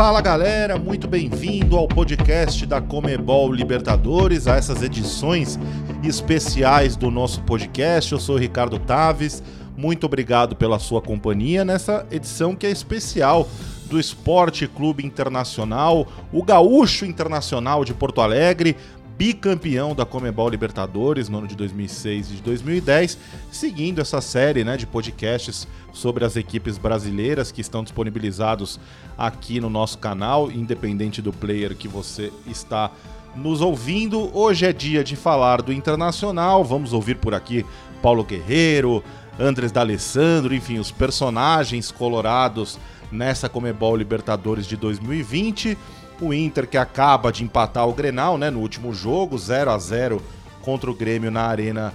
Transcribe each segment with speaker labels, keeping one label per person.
Speaker 1: Fala galera, muito bem-vindo ao podcast da Comebol Libertadores, a essas edições especiais do nosso podcast. Eu sou o Ricardo Taves, muito obrigado pela sua companhia nessa edição que é especial do Esporte Clube Internacional, o Gaúcho Internacional de Porto Alegre, bicampeão da Comebol Libertadores no ano de 2006 e de 2010, seguindo essa série né, de podcasts sobre as equipes brasileiras que estão disponibilizados aqui no nosso canal, independente do player que você está nos ouvindo. Hoje é dia de falar do Internacional, vamos ouvir por aqui Paulo Guerreiro, Andres D'Alessandro, enfim, os personagens colorados nessa Comebol Libertadores de 2020 o Inter que acaba de empatar o Grenal, né, no último jogo, 0 a 0 contra o Grêmio na Arena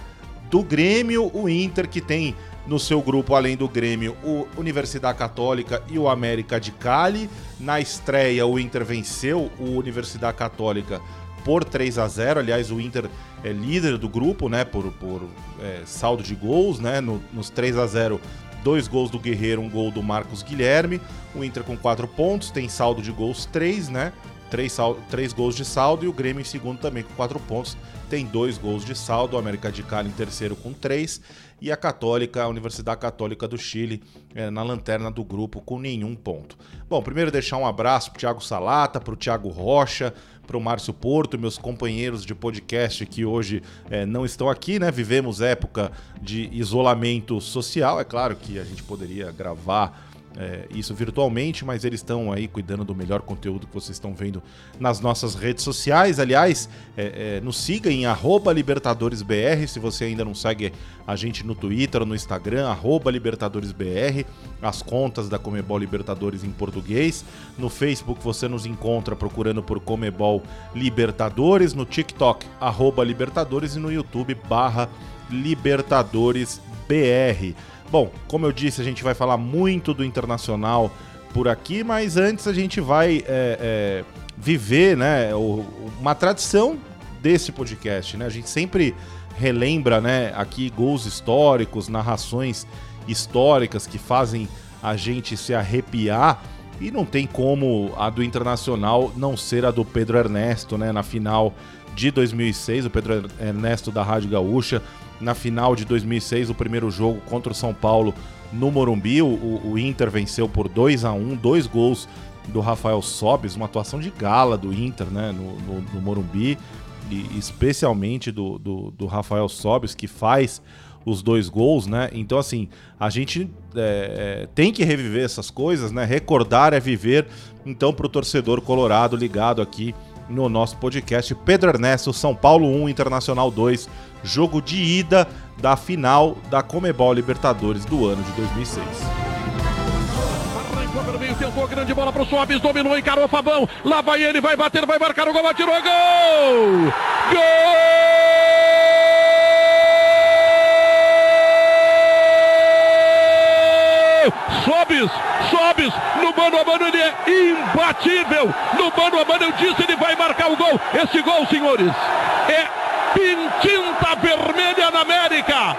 Speaker 1: do Grêmio. O Inter que tem no seu grupo, além do Grêmio, o Universidade Católica e o América de Cali. Na estreia, o Inter venceu o Universidade Católica por 3 a 0 Aliás, o Inter é líder do grupo, né? Por, por é, saldo de gols, né? No, nos 3 a 0 dois gols do Guerreiro, um gol do Marcos Guilherme. O Inter com quatro pontos, tem saldo de gols três, né? Três, três gols de saldo e o Grêmio em segundo também com quatro pontos, tem dois gols de saldo. O América de Cali em terceiro com três e a Católica, a Universidade Católica do Chile, é, na lanterna do grupo com nenhum ponto. Bom, primeiro deixar um abraço para o Thiago Salata, para o Thiago Rocha, para o Márcio Porto, meus companheiros de podcast que hoje é, não estão aqui, né? Vivemos época de isolamento social. É claro que a gente poderia gravar é, isso virtualmente, mas eles estão aí cuidando do melhor conteúdo que vocês estão vendo nas nossas redes sociais. Aliás, é, é, nos siga em LibertadoresBR, se você ainda não segue a gente no Twitter no Instagram, LibertadoresBR, as contas da Comebol Libertadores em português. No Facebook você nos encontra procurando por Comebol Libertadores, no TikTok, Libertadores e no YouTube, barra LibertadoresBR. Bom, como eu disse, a gente vai falar muito do internacional por aqui, mas antes a gente vai é, é, viver né, uma tradição desse podcast. Né? A gente sempre relembra né, aqui gols históricos, narrações históricas que fazem a gente se arrepiar. E não tem como a do Internacional não ser a do Pedro Ernesto, né? Na final de 2006, o Pedro Ernesto da Rádio Gaúcha na final de 2006, o primeiro jogo contra o São Paulo no Morumbi. O, o Inter venceu por 2 a 1 dois gols do Rafael Sobis, uma atuação de gala do Inter né, no, no, no Morumbi, e especialmente do, do, do, Rafael Sobis, que faz os dois gols, né? Então, assim, a gente é, é tem que reviver essas coisas, né? Recordar é viver. Então, para o torcedor colorado ligado aqui no nosso podcast. Pedro Ernesto, São Paulo 1, Internacional 2, jogo de ida da final da Comebol Libertadores do ano de 2006
Speaker 2: pelo meio, tentou grande bola pro Soares, dominou, encarou o Fabão. Lá vai ele, vai bater, vai marcar o gol, atirou, gol! Gol! No mano a mano ele é imbatível. No mano a mano eu disse ele vai marcar o gol. Esse gol, senhores, é pintinta vermelha na América.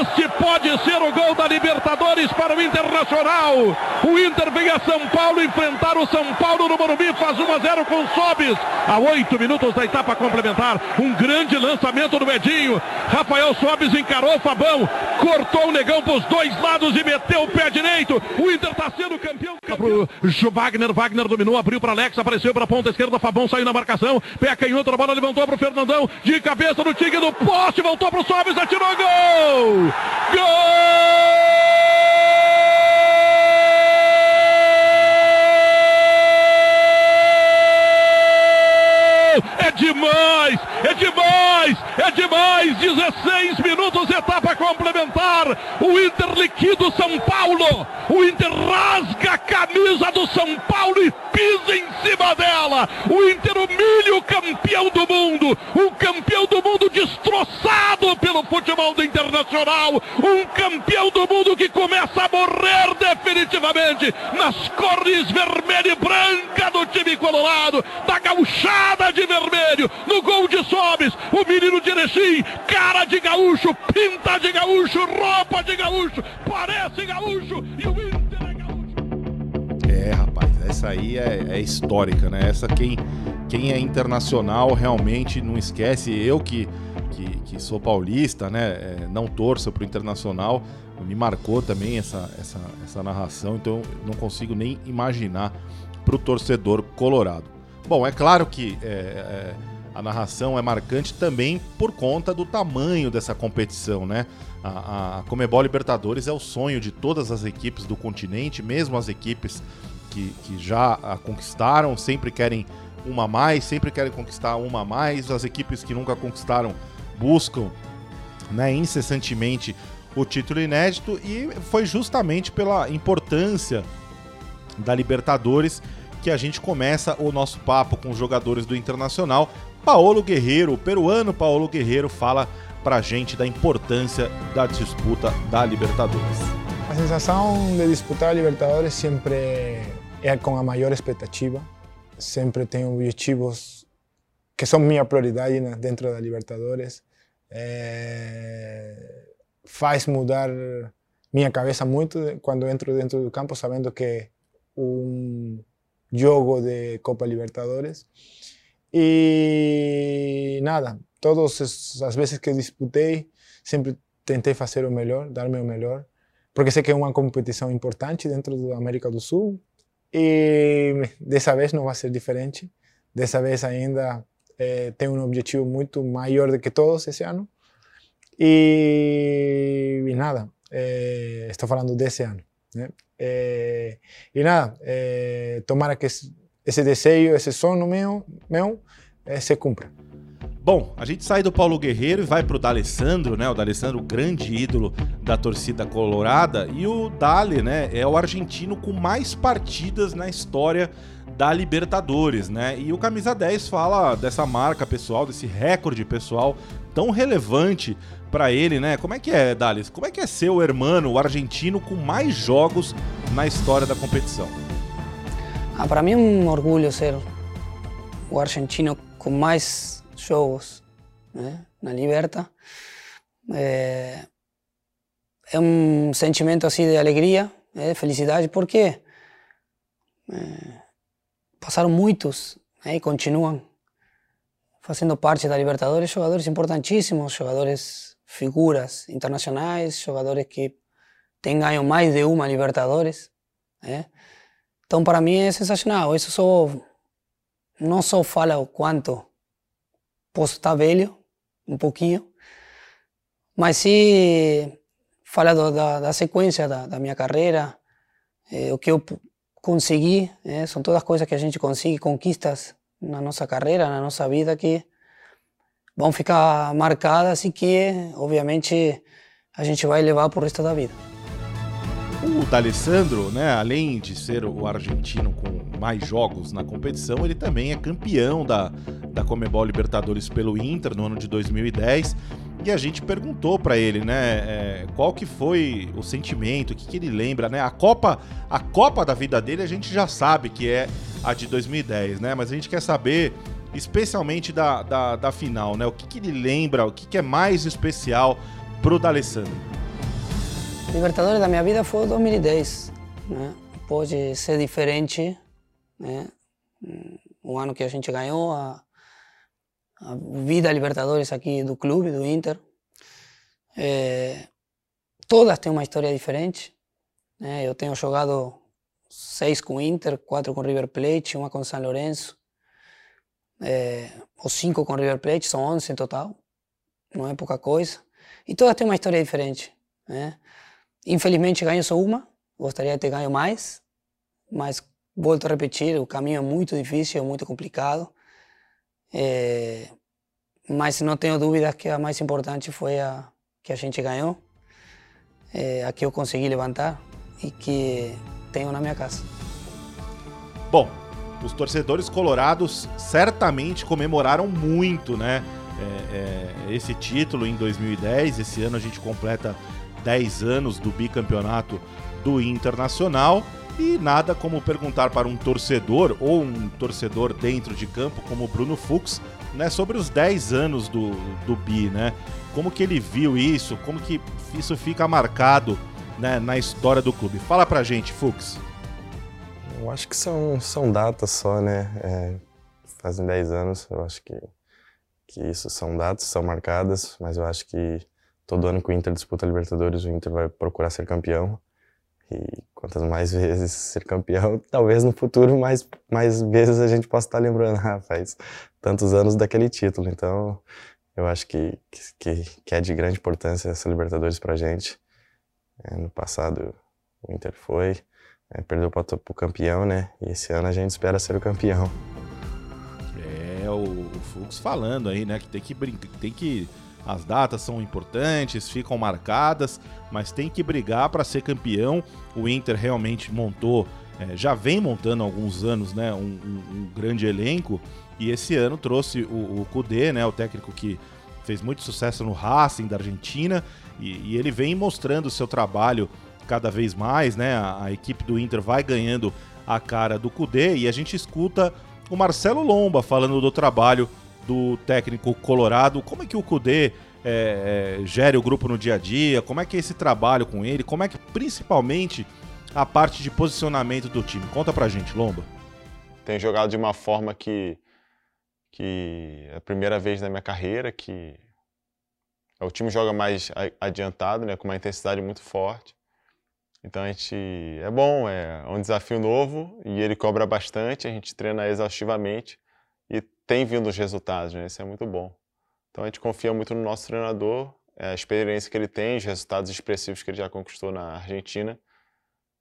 Speaker 2: Este pode ser o gol da Libertadores para o Internacional. O Inter vem a São Paulo enfrentar o São Paulo no Morumbi, faz 1 a 0 com Sobis. A oito minutos da etapa complementar, um grande lançamento do Edinho. Rafael Sobis encarou Fabão, cortou o negão para os dois lados e meteu o pé direito. O Inter está sendo campeão. campeão. Wagner, Wagner dominou, abriu para Alex, apareceu para a ponta esquerda, Fabão saiu na marcação, pé canhoto, a bola levantou para o Fernandão, de cabeça no tigre do poste, voltou para o Sobis, atirou gol! Gol! É demais! É demais! É demais! 16 minutos, etapa complementar. O Inter liquida o São Paulo. O Inter rasga a camisa do São Paulo e pisa em cima dela. O Inter humilha o campeão do mundo. Um campeão do mundo destroçado pelo futebol do Internacional. Um campeão do mundo que começa a morrer definitivamente nas cores vermelha e branca do time colorado. Da gauchada de vermelho. No gol de Sobes. O menino de Erechim. Cara de gaúcho. Pinta de gaúcho. Roupa de gaúcho. Parece gaúcho. E o Inter é gaúcho.
Speaker 1: É, rapaz. Essa aí é, é, histórica, né? Essa quem, quem é internacional realmente não esquece. Eu que, que, que sou paulista, né? É, não torço pro internacional, me marcou também essa, essa, essa narração, então não consigo nem imaginar pro torcedor colorado. Bom, é claro que é, é, a narração é marcante também por conta do tamanho dessa competição, né? A, a Comebol Libertadores é o sonho de todas as equipes do continente, mesmo as equipes que, que já a conquistaram, sempre querem uma a mais, sempre querem conquistar uma a mais. As equipes que nunca conquistaram buscam né, incessantemente o título inédito e foi justamente pela importância da Libertadores que a gente começa o nosso papo com os jogadores do Internacional. Paolo Guerreiro, o peruano Paolo Guerreiro, fala pra gente da importância da disputa da Libertadores.
Speaker 3: A sensação de disputar a Libertadores sempre é com a maior expectativa. Sempre tenho objetivos que são minha prioridade dentro da Libertadores. É... Faz mudar minha cabeça muito quando entro dentro do campo sabendo que um jogo de Copa Libertadores. E nada, todas as vezes que disputei, sempre tentei fazer o melhor, dar-me o melhor, porque sei que é uma competição importante dentro da América do Sul. E dessa vez não vai ser diferente. Dessa vez ainda é, tenho um objetivo muito maior do que todos esse ano. E, e nada, é, estou falando desse ano. Né? É, e nada, é, tomara que esse desejo, esse sonho meu, meu se cumpra.
Speaker 1: Bom, a gente sai do Paulo Guerreiro e vai pro D'Alessandro, né? O D'Alessandro, grande ídolo da torcida colorada. E o Dali, né, é o argentino com mais partidas na história da Libertadores, né? E o Camisa 10 fala dessa marca pessoal, desse recorde pessoal tão relevante para ele, né? Como é que é, Dali? Como é que é ser o hermano, o argentino com mais jogos na história da competição?
Speaker 4: Ah, para mim é um orgulho ser o argentino com mais jogos né, na Liberta. É, é, um sentimento assim de alegria, né, de felicidade, porque é, passaram muitos né, e continuam fazendo parte da Libertadores jogadores importantíssimos, jogadores figuras internacionais, jogadores que têm ganho mais de uma Libertadores. Né? Então, para mim é sensacional. Isso só não só fala o quanto posso estar velho, um pouquinho, mas se fala do, da, da, sequência da, da minha carreira, eh, o que eu consegui, eh, são todas coisas que a gente consegue, conquistas na nossa carreira, na nossa vida, que vão ficar marcadas e que, obviamente, a gente vai levar para o resto da vida.
Speaker 1: O D'Alessandro, né, além de ser o argentino com mais jogos na competição, ele também é campeão da, da Comebol Libertadores pelo Inter no ano de 2010. E a gente perguntou para ele, né, é, qual que foi o sentimento, o que, que ele lembra, né? A Copa, a Copa da vida dele a gente já sabe que é a de 2010, né? Mas a gente quer saber especialmente da, da, da final, né? O que, que ele lembra, o que, que é mais especial pro D'Alessandro.
Speaker 4: Libertadores da minha vida foi 2010. Né? Pode ser diferente. Né? Um ano que a gente ganhou a, a vida Libertadores aqui do clube, do Inter. É, todas têm uma história diferente. Né? Eu tenho jogado seis com Inter, quatro com River Plate, uma com São Lourenço. É, os cinco com River Plate, são 11 em total. Não é pouca coisa. E todas têm uma história diferente. Né? Infelizmente ganho só uma, gostaria de ter ganho mais, mas volto a repetir, o caminho é muito difícil, muito complicado. É, mas não tenho dúvidas que a mais importante foi a que a gente ganhou, é, a que eu consegui levantar e que tenho na minha casa.
Speaker 1: Bom, os torcedores colorados certamente comemoraram muito, né? É, é, esse título em 2010. Esse ano a gente completa 10 anos do bicampeonato do Internacional. E nada como perguntar para um torcedor ou um torcedor dentro de campo, como o Bruno Fux, né, sobre os 10 anos do, do Bi, né? Como que ele viu isso, como que isso fica marcado né, na história do clube. Fala pra gente, Fux.
Speaker 5: Eu acho que são, são datas só, né? É, fazem 10 anos, eu acho que, que isso são datas, são marcadas, mas eu acho que todo ano que o Inter disputa a Libertadores, o Inter vai procurar ser campeão. E quantas mais vezes ser campeão, talvez no futuro mais, mais vezes a gente possa estar lembrando, ah, faz tantos anos daquele título. Então, eu acho que, que, que é de grande importância essa Libertadores pra gente. É, no passado, o Inter foi, é, perdeu para o campeão, né? E esse ano a gente espera ser o campeão.
Speaker 1: É, o, o Fux falando aí, né? Que tem que brincar, tem que as datas são importantes, ficam marcadas, mas tem que brigar para ser campeão. O Inter realmente montou, é, já vem montando há alguns anos, né, um, um, um, grande elenco. E esse ano trouxe o, o Kudê, né, o técnico que fez muito sucesso no Racing da Argentina, e, e ele vem mostrando o seu trabalho cada vez mais, né? A, a, equipe do Inter vai ganhando a cara do Kudê e a gente escuta o Marcelo Lomba falando do trabalho do técnico colorado. Como é que o Cudê é, é, gere o grupo no dia a dia? Como é que é esse trabalho com ele? Como é que, principalmente, a parte de posicionamento do time? Conta pra gente, Lomba.
Speaker 6: Tem jogado de uma forma que, que é a primeira vez na minha carreira que o time joga mais adiantado, né, com uma intensidade muito forte. Então a gente é bom, é um desafio novo e ele cobra bastante, a gente treina exaustivamente e tem vindo os resultados, né? Isso é muito bom. Então a gente confia muito no nosso treinador, é, a experiência que ele tem, os resultados expressivos que ele já conquistou na Argentina.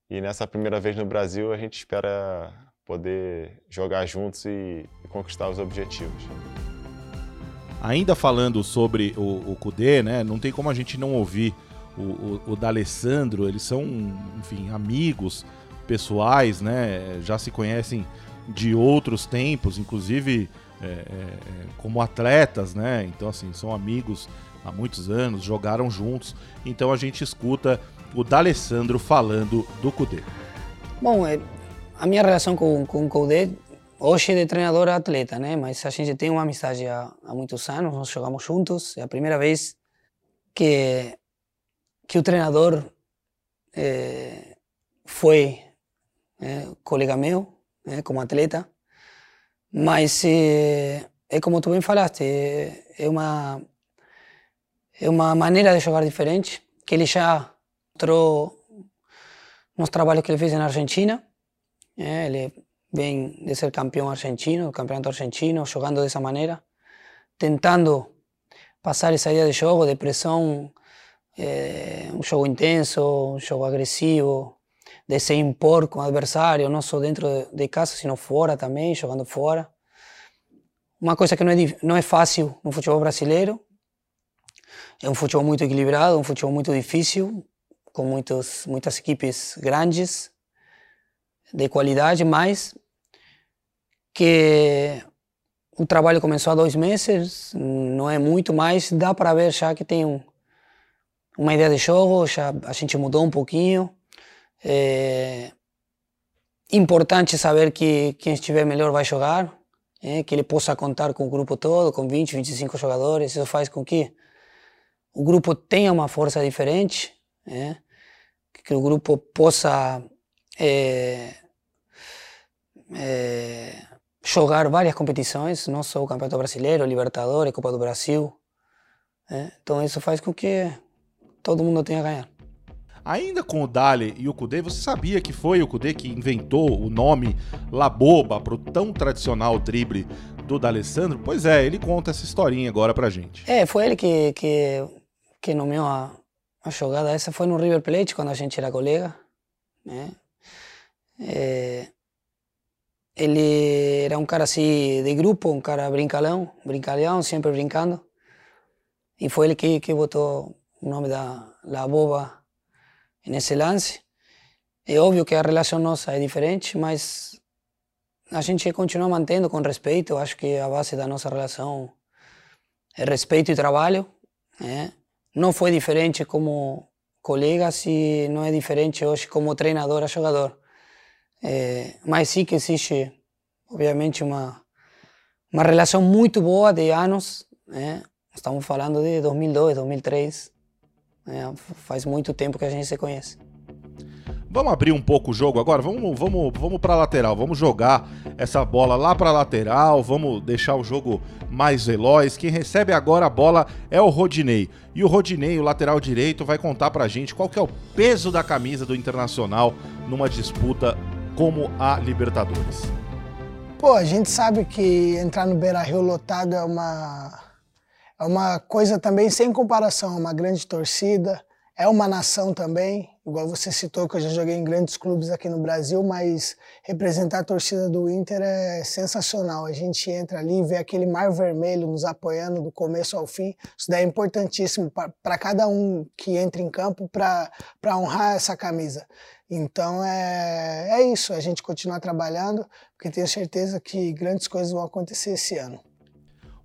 Speaker 6: E nessa primeira vez no Brasil, a gente espera poder jogar juntos e, e conquistar os objetivos.
Speaker 1: Ainda falando sobre o, o Kudê, né? Não tem como a gente não ouvir o, o, o D'Alessandro. Eles são, enfim, amigos pessoais, né? Já se conhecem de outros tempos, inclusive é, é, é, como atletas, né? Então, assim, são amigos há muitos anos, jogaram juntos. Então a gente escuta o D'Alessandro falando do Cudê.
Speaker 4: Bom, é, a minha relação com, com o Cudê hoje é de treinador a atleta, né? Mas a gente tem uma amizade há, há muitos anos, nós jogamos juntos. É a primeira vez que, que o treinador é, foi é, colega meu né, como atleta. Mas é, é como tu bem falaste, é uma, é uma maneira de jogar diferente, que ele já mostrou nos trabalhos que ele fez na Argentina. É, ele vem de ser campeão argentino, campeonato argentino, jogando dessa maneira, tentando passar essa ideia de jogo, de pressão, é, um jogo intenso, um jogo agressivo, de se impor com o adversário, não só dentro de casa, sino fora também, jogando fora. Uma coisa que não é, não é fácil no futebol brasileiro. É um futebol muito equilibrado, um futebol muito difícil, com muitos, muitas equipes grandes, de qualidade, mas que o trabalho começou há dois meses, não é muito, mas dá para ver já que tem um, uma ideia de jogo, já a gente mudou um pouquinho. É importante saber que quem estiver melhor vai jogar, é, que ele possa contar com o grupo todo, com 20, 25 jogadores. Isso faz com que o grupo tenha uma força diferente, é, que o grupo possa é, jogar várias competições, não só o Campeonato Brasileiro, Libertadores, Copa do Brasil. É. Então isso faz com que todo mundo tenha a ganhar.
Speaker 1: Ainda com o Dali e o Kudê, você sabia que foi o Kudê que inventou o nome La Boba para o tão tradicional drible do D'Alessandro? Pois é, ele conta essa historinha agora pra gente.
Speaker 4: É, foi ele que, que, que nomeou a, a jogada. Essa foi no River Plate, quando a gente era colega. Né? É, ele era um cara assim de grupo, um cara brincalhão, brincalhão, sempre brincando. E foi ele que, que botou o nome da La Boba nesse lance. É óbvio que a relação nossa é diferente, mas a gente continua mantendo com respeito. Eu acho que a base da nossa relação é respeito e trabalho. Né? Não foi diferente como colegas e não é diferente hoje como treinador a jogador. É, mas sim que existe, obviamente, uma, uma relação muito boa de anos. Né? Estamos falando de 2002, 2003. É, faz muito tempo que a gente se conhece.
Speaker 1: Vamos abrir um pouco o jogo agora? Vamos, vamos, vamos para lateral. Vamos jogar essa bola lá para lateral. Vamos deixar o jogo mais veloz. Quem recebe agora a bola é o Rodinei. E o Rodinei, o lateral direito, vai contar pra gente qual que é o peso da camisa do Internacional numa disputa como a Libertadores.
Speaker 7: Pô, a gente sabe que entrar no Beira-Rio lotado é uma é uma coisa também sem comparação, é uma grande torcida, é uma nação também, igual você citou que eu já joguei em grandes clubes aqui no Brasil, mas representar a torcida do Inter é sensacional. A gente entra ali e vê aquele mar vermelho nos apoiando do começo ao fim. Isso daí é importantíssimo para cada um que entra em campo para honrar essa camisa. Então é, é isso, a gente continuar trabalhando, porque tenho certeza que grandes coisas vão acontecer esse ano.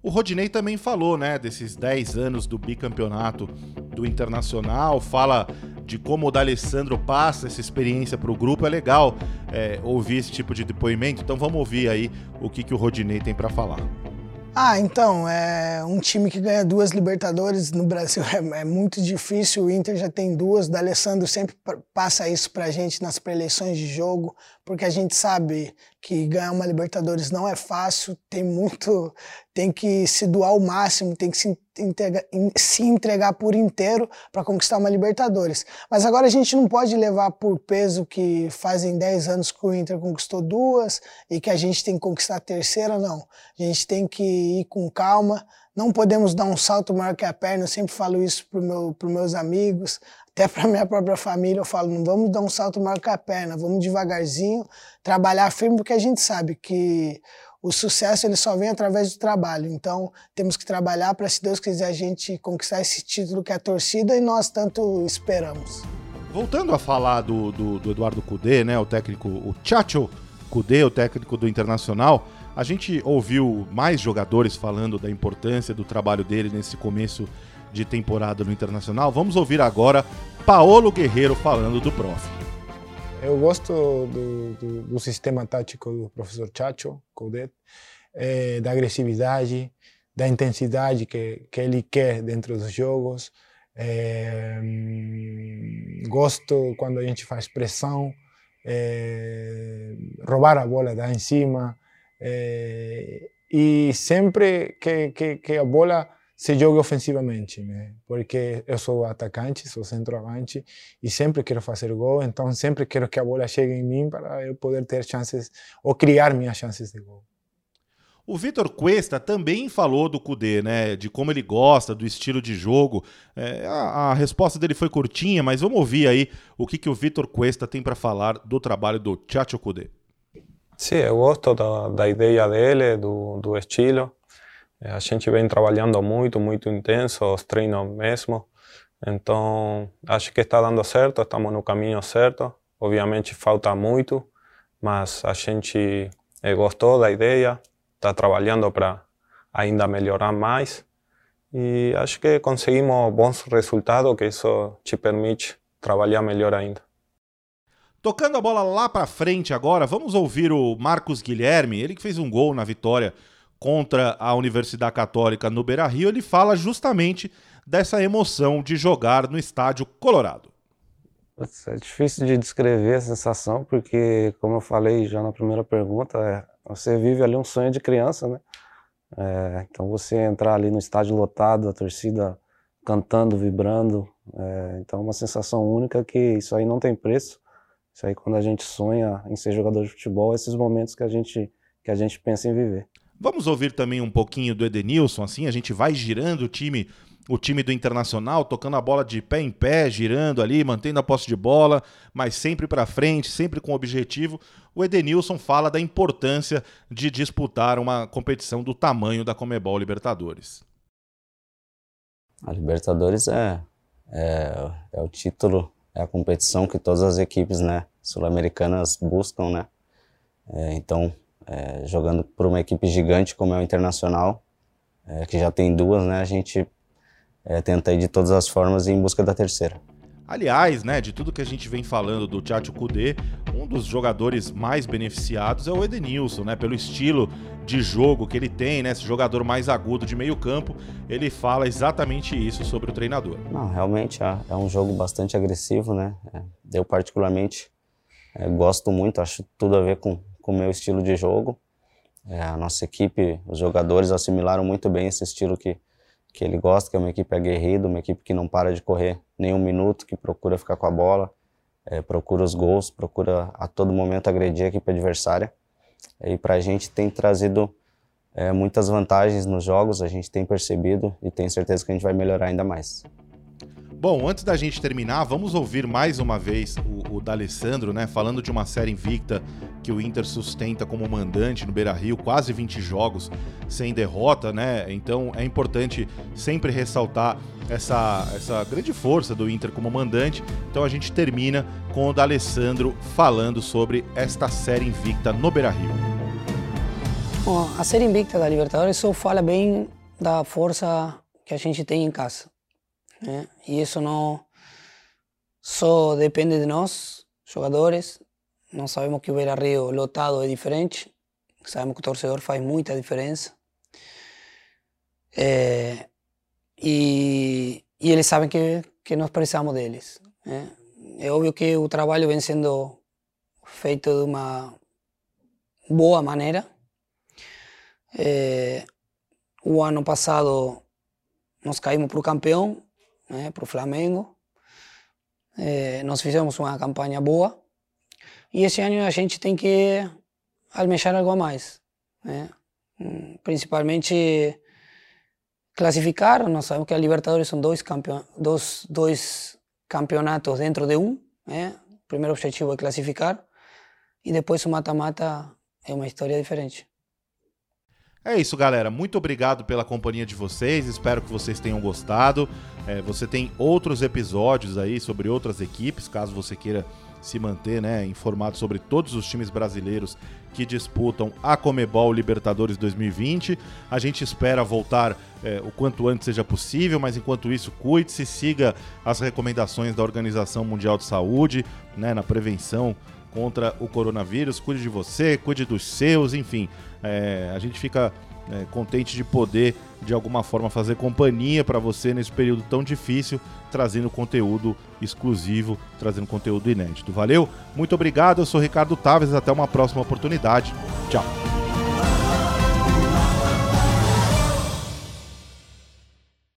Speaker 1: O Rodinei também falou, né, desses 10 anos do bicampeonato do Internacional, fala de como o D'Alessandro passa essa experiência para o grupo. É legal é, ouvir esse tipo de depoimento, então vamos ouvir aí o que, que o Rodinei tem para falar.
Speaker 7: Ah, então, é um time que ganha duas Libertadores no Brasil é, é muito difícil. O Inter já tem duas. O D'Alessandro sempre passa isso pra gente nas preleições de jogo, porque a gente sabe que ganhar uma Libertadores não é fácil, tem muito, tem que se doar ao máximo, tem que se entregar, se entregar por inteiro para conquistar uma Libertadores. Mas agora a gente não pode levar por peso que fazem 10 anos que o Inter conquistou duas e que a gente tem que conquistar a terceira, não. A gente tem que ir com calma, não podemos dar um salto maior que a perna, eu sempre falo isso para meu, os meus amigos, até para minha própria família, eu falo, não vamos dar um salto maior que a perna, vamos devagarzinho, trabalhar firme, porque a gente sabe que o sucesso ele só vem através do trabalho. Então, temos que trabalhar para, se Deus quiser, a gente conquistar esse título que é a torcida e nós tanto esperamos.
Speaker 1: Voltando a falar do, do, do Eduardo Cudê, né, o técnico, o Chacho Cudê, o técnico do Internacional, a gente ouviu mais jogadores falando da importância do trabalho dele nesse começo de temporada no Internacional. Vamos ouvir agora Paolo Guerreiro falando do prof.
Speaker 3: Eu gosto do, do, do sistema tático do professor Chacho é, da agressividade, da intensidade que, que ele quer dentro dos jogos. É, gosto quando a gente faz pressão, é, roubar a bola da em cima. e sempre que, que, que a bola se jogue ofensivamente, né? porque eu sou atacante, sou centroavante e sempre quero fazer gol, então sempre quero que a bola chegue em mim para eu poder ter chances ou criar minhas chances de gol.
Speaker 1: O Vitor Cuesta também falou do Cudê, né? De como ele gosta, do estilo de jogo. É, a, a, resposta dele foi curtinha, mas vamos ouvir aí o que, que o Vitor Cuesta tem para falar do trabalho do Chacho Cudê.
Speaker 5: Sim, eu gosto da, da ideia dele, do, do estilo. A gente vem trabalhando muito, muito intenso, os treinos mesmo. Então, acho que está dando certo, estamos no caminho certo. Obviamente falta muito, mas a gente eh, gostou da ideia, está trabalhando para ainda melhorar mais. E acho que conseguimos bons resultados, que isso te permite trabalhar melhor ainda.
Speaker 1: Tocando a bola lá para frente agora, vamos ouvir o Marcos Guilherme, ele que fez um gol na vitória contra a Universidade Católica no Beira Rio, ele fala justamente dessa emoção de jogar no estádio Colorado.
Speaker 8: É difícil de descrever a sensação, porque, como eu falei já na primeira pergunta, é, você vive ali um sonho de criança, né? É, então, você entrar ali no estádio lotado, a torcida cantando, vibrando, é, então é uma sensação única que isso aí não tem preço. Isso aí, quando a gente sonha em ser jogador de futebol, esses momentos que a gente, que a gente pensa em viver.
Speaker 1: Vamos ouvir também um pouquinho do Edenilson, assim, a gente vai girando o time, o time do Internacional, tocando a bola de pé em pé, girando ali, mantendo a posse de bola, mas sempre para frente, sempre com objetivo. O Edenilson fala da importância de disputar uma competição do tamanho da Comebol Libertadores.
Speaker 8: A Libertadores é, é, é o título, é a competição que todas as equipes né, sul-americanas buscam, né? É, então é, jogando por uma equipe gigante como é o Internacional, é, que já tem duas, né? A gente é, tenta ir de todas as formas em busca da terceira.
Speaker 1: Aliás, né, de tudo que a gente vem falando do Tchatcho Kudê, um dos jogadores mais beneficiados é o Edenilson, né, pelo estilo de jogo que ele tem, né, esse jogador mais agudo de meio campo, ele fala exatamente isso sobre o treinador.
Speaker 8: Não, realmente é, é um jogo bastante agressivo, né, é, eu particularmente É, gosto muito, acho tudo a ver com o meu estilo de jogo. É, a nossa equipe, os jogadores assimilaram muito bem esse estilo que, que ele gosta, que é uma equipe aguerrida, uma equipe que não para de correr nenhum minuto, que procura ficar com a bola, é, procura os gols, procura a todo momento agredir a equipe adversária. E para a gente tem trazido é, muitas vantagens nos jogos, a gente tem percebido e tenho certeza que a gente vai melhorar ainda mais.
Speaker 1: Bom, antes da gente terminar, vamos ouvir mais uma vez o, o D'Alessandro, né? Falando de uma série invicta que o Inter sustenta como mandante no Beira-Rio, quase 20 jogos sem derrota, né? Então é importante sempre ressaltar essa, essa grande força do Inter como mandante. Então a gente termina com o D'Alessandro falando sobre esta série invicta no Beira-Rio.
Speaker 4: Bom, a série invicta da Libertadores só fala bem da força que a gente tem em casa. Né? E isso não só depende de nós, jogadores. Nós sabemos que o Beira Rio lotado é diferente, sabemos que o torcedor faz muita diferença. É, e, e, eles sabem que, que nós precisamos deles. Né? É óbvio que o trabalho vem sendo feito de uma boa maneira. É, o ano passado nós caímos para o campeão né, para o Flamengo. É, nós fizemos uma campanha boa e esse ano a gente tem que almejar algo a mais, né? Hum, principalmente classificar. Nós sabemos que a Libertadores são dois, campeon dois, dois campeonatos dentro de um. Né? O primeiro objetivo é classificar e depois o mata-mata é uma história diferente.
Speaker 1: É isso, galera. Muito obrigado pela companhia de vocês. Espero que vocês tenham gostado. É, você tem outros episódios aí sobre outras equipes, caso você queira se manter né, informado sobre todos os times brasileiros que disputam a Comebol Libertadores 2020. A gente espera voltar é, o quanto antes seja possível, mas enquanto isso, cuide-se, siga as recomendações da Organização Mundial de Saúde né, na prevenção contra o coronavírus. Cuide de você, cuide dos seus, enfim. É, a gente fica é, contente de poder, de alguma forma, fazer companhia para você nesse período tão difícil, trazendo conteúdo exclusivo, trazendo conteúdo inédito. Valeu? Muito obrigado. Eu sou Ricardo Taves. Até uma próxima oportunidade. Tchau.